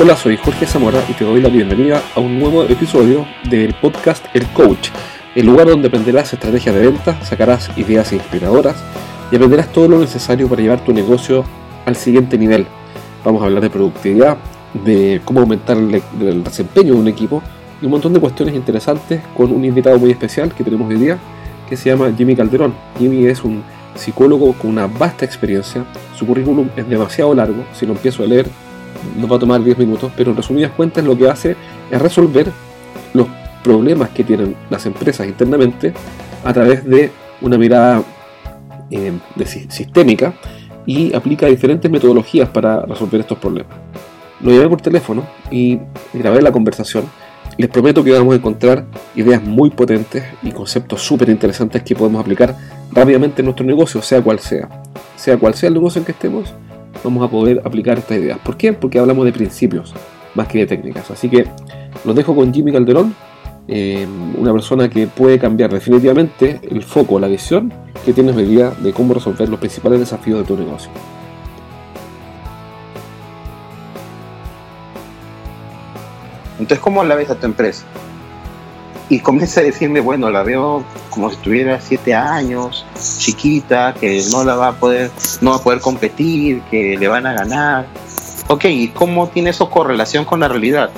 Hola, soy Jorge Zamora y te doy la bienvenida a un nuevo episodio del podcast El Coach, el lugar donde aprenderás estrategias de venta, sacarás ideas inspiradoras y aprenderás todo lo necesario para llevar tu negocio al siguiente nivel. Vamos a hablar de productividad, de cómo aumentar el, desempeño de un equipo y un montón de cuestiones interesantes con un invitado muy especial que tenemos hoy día que se llama Jimmy Calderón. Jimmy es un psicólogo con una vasta experiencia, su currículum es demasiado largo, si lo empiezo a leer nos va a tomar 10 minutos, pero en resumidas cuentas lo que hace es resolver los problemas que tienen las empresas internamente a través de una mirada eh, sistémica y aplica diferentes metodologías para resolver estos problemas. Lo llamé por teléfono y grabé la conversación. Les prometo que vamos a encontrar ideas muy potentes y conceptos súper interesantes que podemos aplicar rápidamente en nuestro negocio, sea cual sea. Sea cual sea el negocio en que estemos, vamos a poder aplicar estas ideas. ¿Por qué? Porque hablamos de principios más que de técnicas. Así que los dejo con Jimmy Calderón, eh, una persona que puede cambiar definitivamente el foco, la visión que tienes hoy día de cómo resolver los principales desafíos de tu negocio. Entonces, ¿cómo la ves a tu empresa? Y comienza a decirme, bueno, la veo como si tuviera siete años, chiquita, que no la va a poder, no va a poder competir, que le van a ganar. Ok, ¿y cómo tiene eso correlación con la realidad?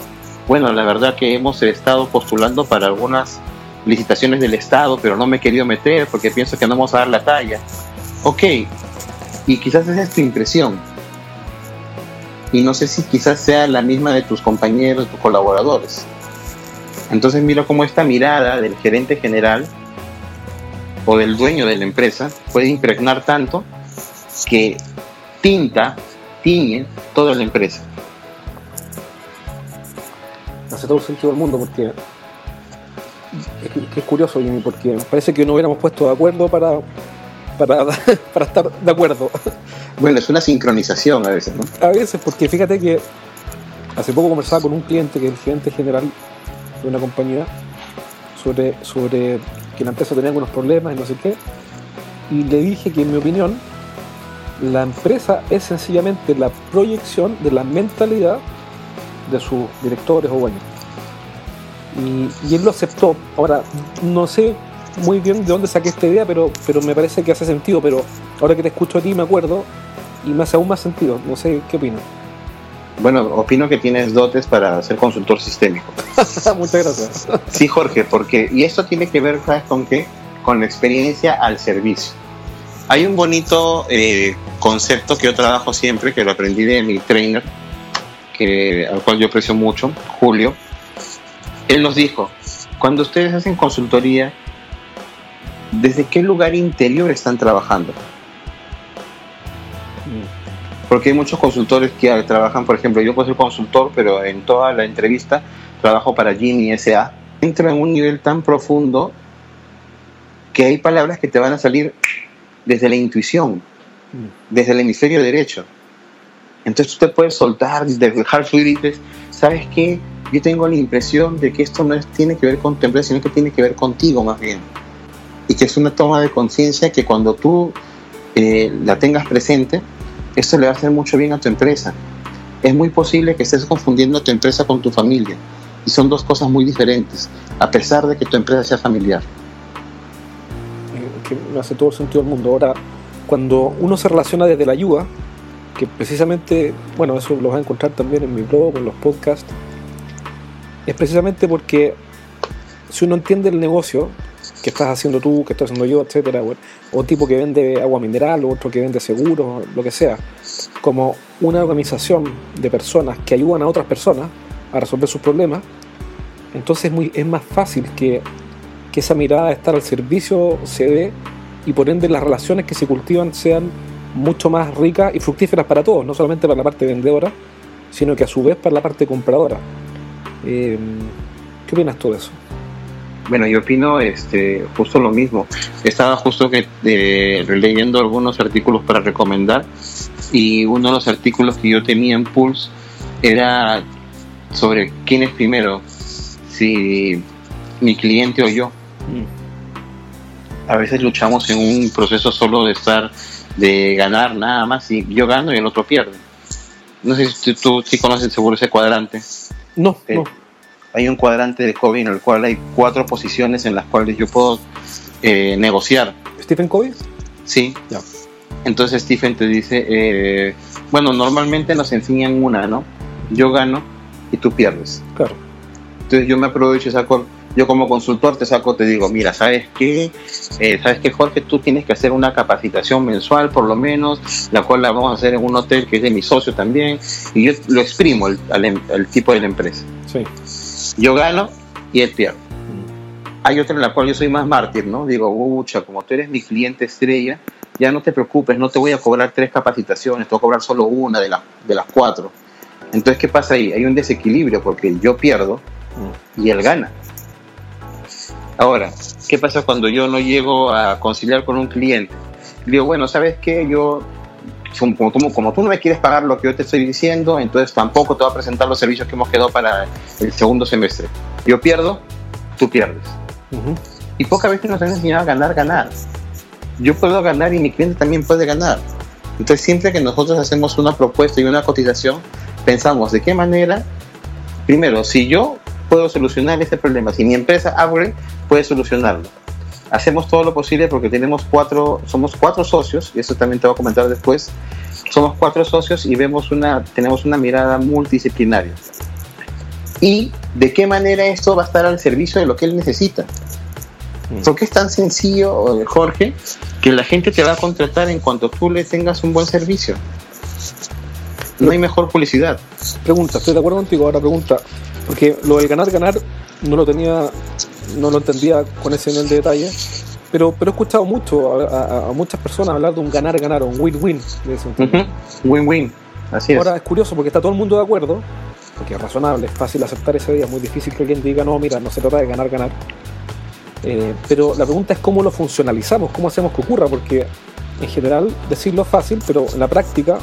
Bueno, la verdad que hemos estado postulando para algunas licitaciones del Estado, pero no me he querido meter porque pienso que no vamos a dar la talla. Ok, y quizás esa es tu impresión. Y no sé si quizás sea la misma de tus compañeros, tus colaboradores. Entonces miro cómo esta mirada del gerente general o del dueño de la empresa puede impregnar tanto que tinta, tiñe toda la empresa. Hace todo el sentido del mundo porque es, curioso, Jimmy, porque parece que no hubiéramos puesto de acuerdo para, para, para estar de acuerdo. Bueno, es una sincronización a veces, ¿no? A veces, porque fíjate que hace poco conversaba con un cliente que es el gerente general de una compañía sobre, sobre que la empresa tenía algunos problemas y no sé qué. Y le dije que en mi opinión, la empresa es sencillamente la proyección de la mentalidad de sus directores o dueños. Y, él lo aceptó. Ahora, no sé muy bien de dónde saqué esta idea, pero, pero me parece que hace sentido. Pero ahora que te escucho a ti me acuerdo y me hace aún más sentido. No sé qué opinas. Bueno, opino que tienes dotes para ser consultor sistémico. Muchas gracias. sí, Jorge, porque, y esto tiene que ver, ¿sabes con qué? Con la experiencia al servicio. Hay un bonito eh, concepto que yo trabajo siempre, que lo aprendí de mi trainer, que, al cual yo aprecio mucho, Julio. Él nos dijo, cuando ustedes hacen consultoría, ¿desde qué lugar interior están trabajando? Porque hay muchos consultores que trabajan, por ejemplo, yo puedo ser consultor, pero en toda la entrevista trabajo para Jimmy S.A. Entra en un nivel tan profundo que hay palabras que te van a salir desde la intuición, mm. desde el hemisferio derecho. Entonces tú te puedes soltar, dejar fluir y dices, ¿sabes qué? Yo tengo la impresión de que esto no es, tiene que ver con tu empresa, sino que tiene que ver contigo más bien. Y que es una toma de conciencia que cuando tú eh, la tengas presente, esto le va a hacer mucho bien a tu empresa. Es muy posible que estés confundiendo tu empresa con tu familia. Y son dos cosas muy diferentes, a pesar de que tu empresa sea familiar. Que me hace todo el sentido del mundo. Ahora, cuando uno se relaciona desde la ayuda, que precisamente, bueno, eso lo vas a encontrar también en mi blog, en los podcasts, es precisamente porque si uno entiende el negocio, que estás haciendo tú, que estoy haciendo yo, etcétera, o tipo que vende agua mineral, o otro que vende seguros, lo que sea, como una organización de personas que ayudan a otras personas a resolver sus problemas, entonces es, muy, es más fácil que, que esa mirada de estar al servicio se dé y por ende las relaciones que se cultivan sean mucho más ricas y fructíferas para todos, no solamente para la parte vendedora, sino que a su vez para la parte compradora. Eh, ¿Qué opinas tú de eso? Bueno, yo opino este, justo lo mismo. Estaba justo que eh, leyendo algunos artículos para recomendar y uno de los artículos que yo tenía en Pulse era sobre quién es primero, si mi cliente o yo. A veces luchamos en un proceso solo de estar, de ganar nada más y yo gano y el otro pierde. no sé si tú, sí conoces seguro ese cuadrante. No, Eh, no. Hay un cuadrante de Covey en el cual hay cuatro posiciones en las cuales yo puedo eh, negociar. ¿Stephen Covey? Sí. Ya. Entonces Stephen te dice, eh, bueno, normalmente nos enseñan una, ¿no? Yo gano y tú pierdes. Claro. Entonces yo me aprovecho y saco, yo como consultor te saco, te digo, mira, ¿sabes qué? Eh, ¿Sabes qué, Jorge? Tú tienes que hacer una capacitación mensual, por lo menos, la cual la vamos a hacer en un hotel que es de mi socio también, y yo lo exprimo al, al al tipo de la empresa. Sí. Yo gano y él pierde. Hay otra en la cual yo soy más mártir, ¿no? Digo, ucha, como tú eres mi cliente estrella, ya no te preocupes, no te voy a cobrar tres capacitaciones, te voy a cobrar solo una de, de las cuatro. Entonces, ¿qué pasa ahí? Hay un desequilibrio porque yo pierdo y él gana. Ahora, ¿qué pasa cuando yo no llego a conciliar con un cliente? Digo, bueno, ¿sabes qué? Yo, como, como, tú- como tú no me quieres pagar lo que yo te estoy diciendo, entonces tampoco te voy a presentar los servicios que hemos quedado para el segundo semestre. Yo pierdo, tú pierdes. Ujú. Y pocas veces nos han enseñado a ganar, ganar. Yo puedo ganar y mi cliente también puede ganar. Entonces, siempre que nosotros hacemos una propuesta y una cotización, pensamos de qué manera, primero, si yo puedo solucionar este problema, si mi empresa abre, puede solucionarlo. Hacemos todo lo posible porque tenemos cuatro, somos cuatro socios, y eso también te voy a comentar después. Somos cuatro socios y vemos una, tenemos una mirada multidisciplinaria. Y de qué manera esto va a estar al servicio de lo que él necesita. Porque es tan sencillo, Jorge, que la gente te va a contratar en cuanto tú le tengas un buen servicio. No hay mejor publicidad. Pregunta, estoy de acuerdo contigo. Ahora pregunta, porque lo del ganar, ganar no lo tenía, no lo entendía con ese nivel de detalle, pero, pero he escuchado mucho a, a- a muchas personas hablar de un ganar, ganar, o un win-win. Win-win. Así es. Ahora es curioso porque está todo el mundo de acuerdo, porque es razonable, es fácil aceptar ese día, es muy difícil que alguien diga, no, mira, no se trata de ganar, ganar. Eh, pero la pregunta es cómo lo funcionalizamos, cómo hacemos que ocurra, porque en general decirlo es fácil, pero en la práctica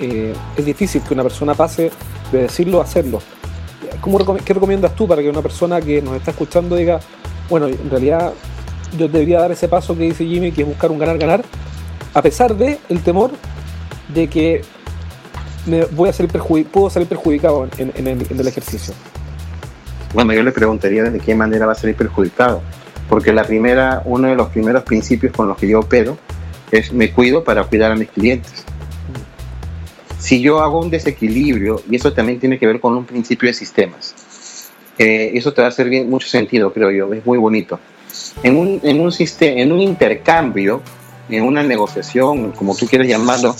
eh, es difícil que una persona pase de decirlo a hacerlo. ¿Cómo ¿Qué recomiendas tú para que una persona que nos está escuchando diga, bueno, en realidad yo debería dar ese paso que dice Jimmy, que es buscar un ganar-ganar, a pesar de el temor de que me voy a puedo salir perjudicado en, en el, en el ejercicio. Bueno, yo le preguntaría de qué manera va a salir perjudicado. Porque la primera, uno de los primeros principios con los que yo opero es me cuido para cuidar a mis clientes. Si yo hago un desequilibrio, y eso también tiene que ver con un principio de sistemas, eh, eso te va a hacer bien, mucho sentido, creo yo, es muy bonito. En un, en, un sistema, en un intercambio, en una negociación, como tú quieres llamarlo,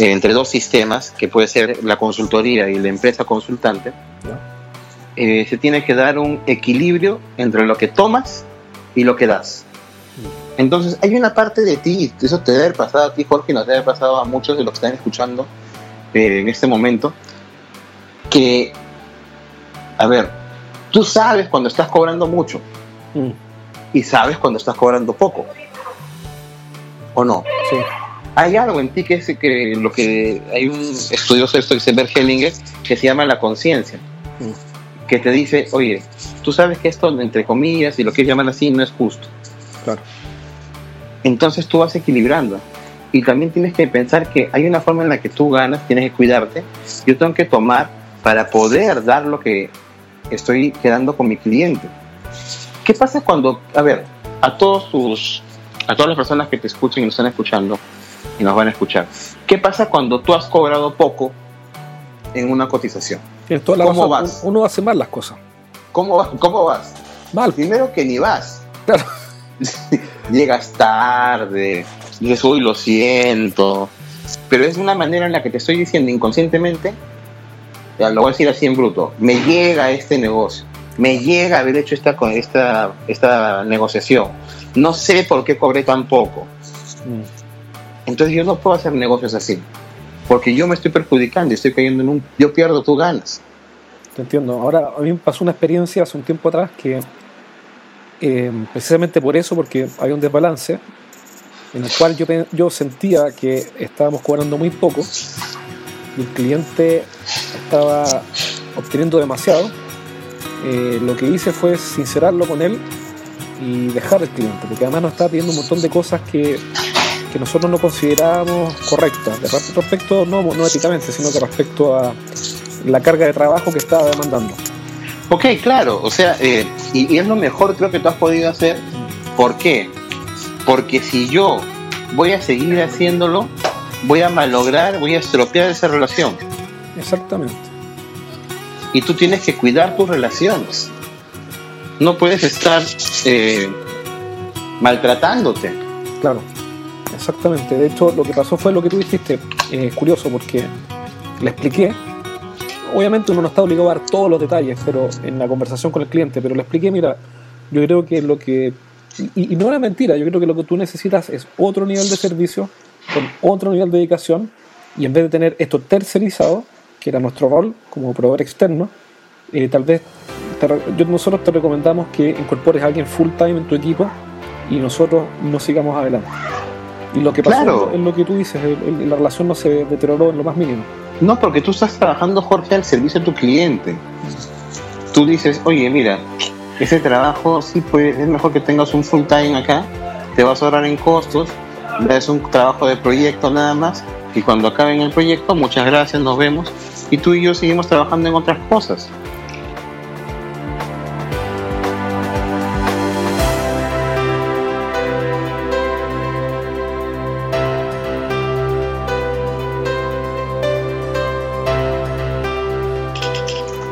eh, entre dos sistemas, que puede ser la consultoría y la empresa consultante, eh, se tiene que dar un equilibrio entre lo que tomas y lo que das. Entonces, hay una parte de ti, eso te debe haber pasado a ti, Jorge, y nos debe haber pasado a muchos de los que están escuchando eh, en este momento, que, a ver, tú sabes cuando estás cobrando mucho Mm, y sabes cuando estás cobrando poco. ¿O no? sí. Hay algo en ti que es que lo que hay un estudioso esto que se Hellinger que se llama la conciencia, Mm, que te dice, oye, tú sabes que esto entre comillas y lo quieres llamar así no es justo. claro. Entonces tú vas equilibrando y también tienes que pensar que hay una forma en la que tú ganas, tienes que cuidarte. Yo tengo que tomar para poder dar lo que estoy quedando con mi cliente. ¿Qué pasa cuando, a ver, a todos tus, a todas las personas que te escuchan y nos están escuchando y nos van a escuchar, ¿qué pasa cuando tú has cobrado poco en una cotización? Tienes toda la ¿Cómo vas? Uno hace mal las cosas. ¿Cómo, va- cómo vas? Mal. Primero que ni vas. Claro. Llegas tarde, dices, uy, lo siento. Pero es una manera en la que te estoy diciendo inconscientemente, lo voy a decir así en bruto, me llega este negocio, me llega haber hecho esta, esta, esta negociación. No sé por qué cobré tan poco. Mm, Entonces yo no puedo hacer negocios así. Porque yo me estoy perjudicando estoy cayendo en un... Yo pierdo, tú ganas. Te entiendo. Ahora, a mí me pasó una experiencia hace un tiempo atrás que, eh, precisamente por eso, porque hay un desbalance, en el cual yo, yo sentía que estábamos cobrando muy poco y el cliente estaba obteniendo demasiado. Eh, lo que hice fue sincerarlo con él y dejar al cliente, porque además nos estaba pidiendo un montón de cosas que que nosotros no considerábamos correctas, de respecto, no, no éticamente, sino que respecto a la carga de trabajo que estaba demandando. Ok, claro, o sea, eh, y, es lo mejor creo que tú has podido hacer. ¿Por qué? Porque si yo voy a seguir haciéndolo, voy a malograr, voy a estropear esa relación. Exactamente. Y tú tienes que cuidar tus relaciones. No puedes estar eh, maltratándote. Claro, exactamente. De hecho, lo que pasó fue lo que tú dijiste. Es curioso porque le expliqué obviamente uno no está obligado a dar todos los detalles pero en la conversación con el cliente, pero le expliqué, mira, yo creo que lo que... Y, no era mentira, yo creo que lo que tú necesitas es otro nivel de servicio, con otro nivel de dedicación, y en vez de tener esto tercerizado, que era nuestro rol como proveedor externo, eh, tal vez nosotros te recomendamos que incorpores a alguien full time en tu equipo y nosotros nos sigamos adelante. Y lo que pasó es lo que tú dices, la relación no se deterioró en lo más mínimo. No, porque tú estás trabajando, Jorge, al servicio de tu cliente. Tú dices, oye, mira, ese trabajo sí pues, es mejor que tengas un full time acá, te vas a ahorrar en costos, es un trabajo de proyecto nada más, y cuando acaben el proyecto, muchas gracias, nos vemos, y tú y yo seguimos trabajando en otras cosas.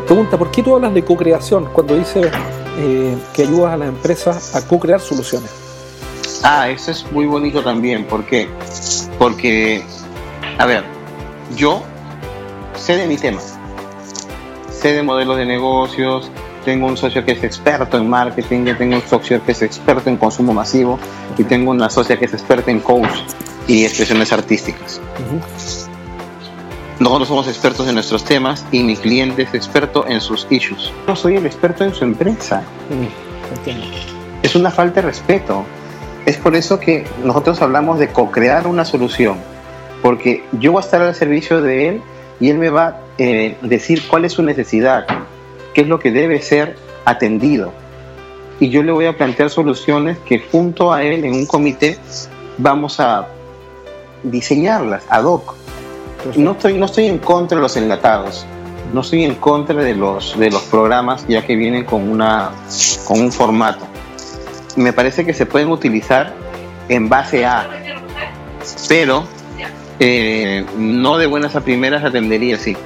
Pregunta, ¿por qué tú hablas de co-creación cuando dices eh, que ayudas a las empresas a co-crear soluciones? Ah, eso es muy bonito también. ¿Por qué? Porque, a ver, yo sé de mi tema, sé de modelos de negocios, tengo un socio que es experto en marketing, yo tengo un socio que es experto en consumo masivo y tengo una socia que es experta en coach y expresiones artísticas. Nosotros somos expertos en nuestros temas y mi cliente es experto en sus issues. Yo soy el experto en su empresa. Mm, es una falta de respeto. Es por eso que nosotros hablamos de co-crear una solución. Porque yo voy a estar al servicio de él y él me va a eh, decir cuál es su necesidad, qué es lo que debe ser atendido. Y yo le voy a plantear soluciones que junto a él en un comité vamos a diseñarlas ad hoc no estoy, no estoy en contra de los enlatados, no estoy en contra de los, de los programas ya que vienen con, una, con un formato. Me parece que se pueden utilizar en base a, pero eh, no de buenas a primeras atendería, sí.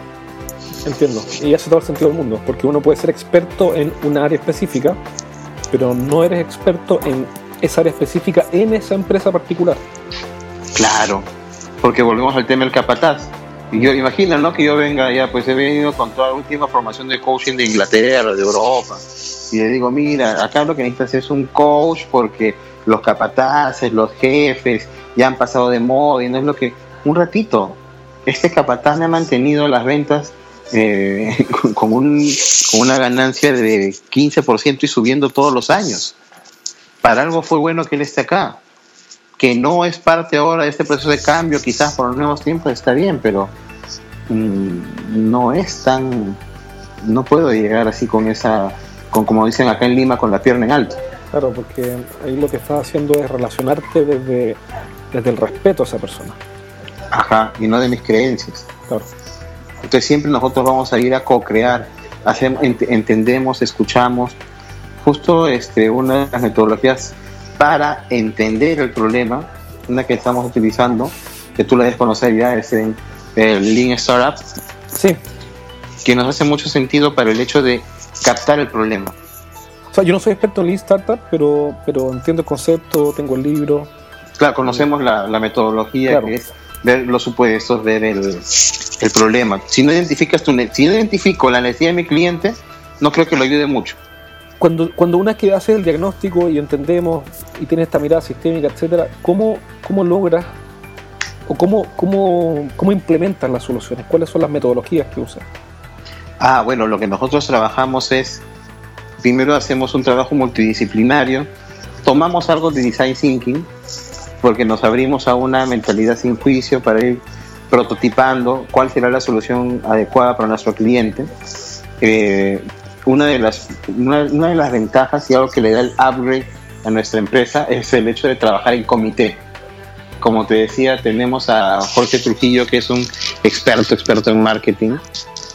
Entiendo, y hace todo el sentido del mundo, porque uno puede ser experto en una área específica, pero no eres experto en esa área específica en esa empresa particular. Claro, porque volvemos al tema del capataz. Y yo imagino, ¿no? Que yo venga ya, pues he venido con toda la última formación de coaching de Inglaterra, de Europa. Y le digo, mira, acá lo que necesitas es un coach porque los capataces, los jefes ya han pasado de moda y no es lo que... Un ratito, este capataz me ha mantenido las ventas eh, con, un, con una ganancia de 15% y subiendo todos los años. Para algo fue bueno que él esté acá que no es parte ahora de este proceso de cambio, quizás por los nuevos tiempos está bien, pero mm, no es tan, no puedo llegar así con esa, con como dicen acá en Lima, con la pierna en alto. Claro, porque ahí lo que estás haciendo es relacionarte desde, desde el respeto a esa persona. Ajá, y no de mis creencias. Claro. Entonces siempre nosotros vamos a ir a co-crear, entendemos, escuchamos. Justo este, una de las metodologías para entender el problema, una que estamos utilizando, que tú la debes conocer ya, es el, Lean Startup. Sí. Que nos hace mucho sentido para el hecho de captar el problema. O sea, yo no soy experto en Lean Startup, pero, pero entiendo el concepto, tengo el libro. Claro, conocemos la, metodología que es ver los supuestos, ver el, el problema. Si no identificas tu, si no identifico la necesidad de mi cliente, no creo que lo ayude mucho cuando, cuando una que hace el diagnóstico y entendemos y tiene esta mirada sistémica, etcétera, ¿cómo, cómo logras o cómo, cómo, cómo implementas las soluciones? ¿Cuáles son las metodologías que usas? Ah, bueno, lo que nosotros trabajamos es, primero hacemos un trabajo multidisciplinario, tomamos algo de design thinking, porque nos abrimos a una mentalidad sin juicio para ir prototipando cuál será la solución adecuada para nuestro cliente. Eh, una de las, una, de las ventajas y algo que le da el upgrade a nuestra empresa es el hecho de trabajar en comité. como te decía, tenemos a Jorge Trujillo, que es un experto, experto en marketing.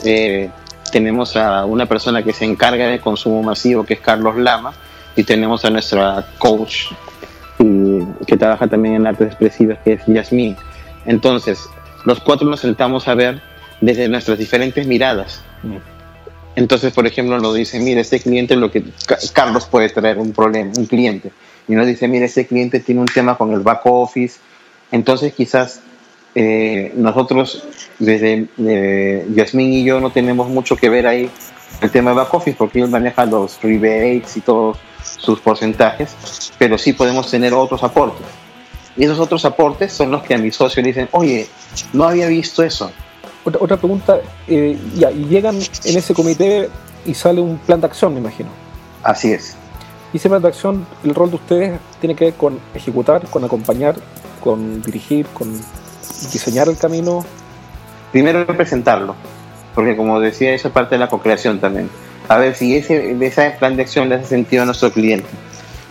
Eh, tenemos a una persona que se encarga de consumo masivo, que es Carlos Lama, y tenemos a nuestra coach, que trabaja también en artes expresivas, que es Yasmín. Entonces, los cuatro nos sentamos a ver desde nuestras diferentes miradas. Entonces, por ejemplo, nos dice, mire, este cliente lo que Carlos puede traer un problema, un cliente. Y nos dice, mire, este cliente tiene un tema con el back office. Entonces, quizás eh, nosotros, desde eh, y yo, no tenemos mucho que ver ahí el tema de back office, porque él maneja los rebates y todos sus porcentajes, pero sí podemos tener otros aportes. Y esos otros aportes son los que a mi socio dicen, oye, no había visto eso. Otra, otra pregunta, eh, ya, y llegan en ese comité y sale un plan de acción, me imagino. Así es. Y ese plan de acción, el rol de ustedes tiene que ver con ejecutar, con acompañar, con dirigir, con diseñar el camino. Primero presentarlo, porque como decía, eso es parte de la co-creación también. A ver si ese, ese plan de acción le hace sentido a nuestro cliente.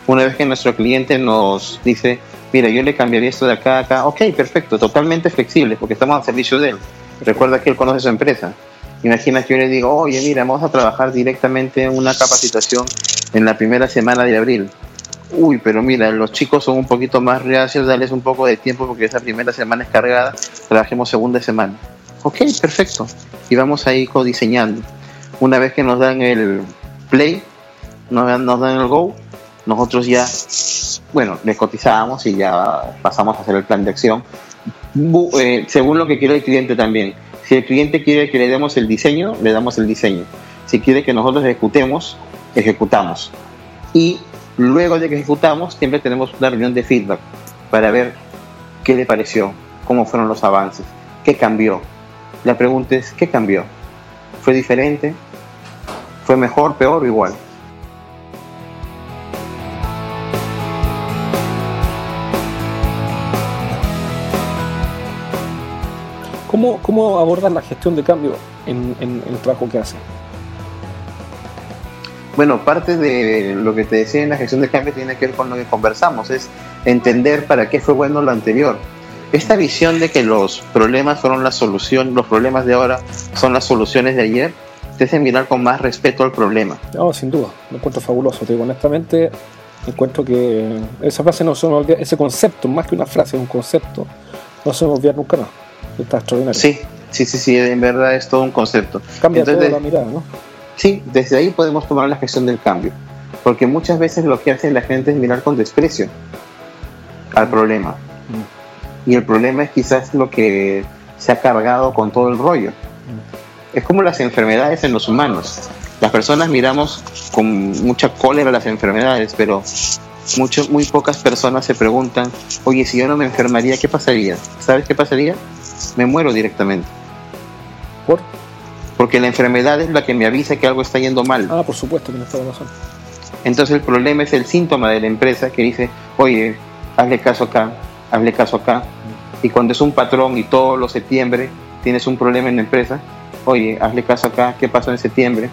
Una vez que nuestro cliente nos dice, mira, yo le cambiaría esto de acá a acá, ok, perfecto, totalmente flexible, porque estamos al servicio de él. Recuerda que él conoce su empresa. Imagina que yo le digo, oye, mira, vamos a trabajar directamente en una capacitación en la primera semana de abril. Uy, pero mira, los chicos son un poquito más reacios, darles un poco de tiempo porque esa primera semana es cargada, trabajemos segunda semana. Ok, perfecto. Y vamos ahí codiseñando. Una vez que nos dan el play, nos dan, nos dan el go, nosotros ya bueno, les cotizamos y ya pasamos a hacer el plan de acción. Eh, según lo que quiere el cliente también. Si el cliente quiere que le demos el diseño, le damos el diseño. Si quiere que nosotros ejecutemos, ejecutamos. Y luego de que ejecutamos, siempre tenemos una reunión de feedback para ver qué le pareció, cómo fueron los avances, qué cambió. La pregunta es, ¿qué cambió? ¿Fue diferente? ¿Fue mejor, peor o igual? ¿Cómo, cómo abordan la gestión de cambio en, el trabajo que hacen? Bueno, parte de lo que te decía en la gestión de cambio tiene que ver con lo que conversamos, es entender para qué fue bueno lo anterior. Esta visión de que los problemas fueron la solución, los problemas de ahora son las soluciones de ayer, te hace mirar con más respeto al problema. No, sin duda, lo encuentro fabuloso. Te digo, honestamente, encuentro que esa frase no se ese concepto, más que una frase, un concepto, no se me olvida nunca más. Está extraordinario. Sí, sí, sí, sí, en verdad es todo un concepto. Cambia toda la mirada, ¿no? Sí, desde ahí podemos tomar la gestión del cambio. Porque muchas veces lo que hace la gente es mirar con desprecio al problema. Mm. Y el problema es quizás lo que se ha cargado con todo el rollo. Mm. Es como las enfermedades en los humanos. Las personas miramos con mucha cólera las enfermedades, pero mucho, muy pocas personas se preguntan, oye, si yo no me enfermaría, ¿qué pasaría? ¿Sabes qué pasaría? me muero directamente. ¿Por? Porque la enfermedad es la que me avisa que algo está yendo mal. Ah, por supuesto, tienes toda razón. Entonces el problema es el síntoma de la empresa que dice, oye, hazle caso acá, hazle caso acá. Y cuando es un patrón y todos los septiembre tienes un problema en la empresa, oye, hazle caso acá, ¿qué pasó en septiembre?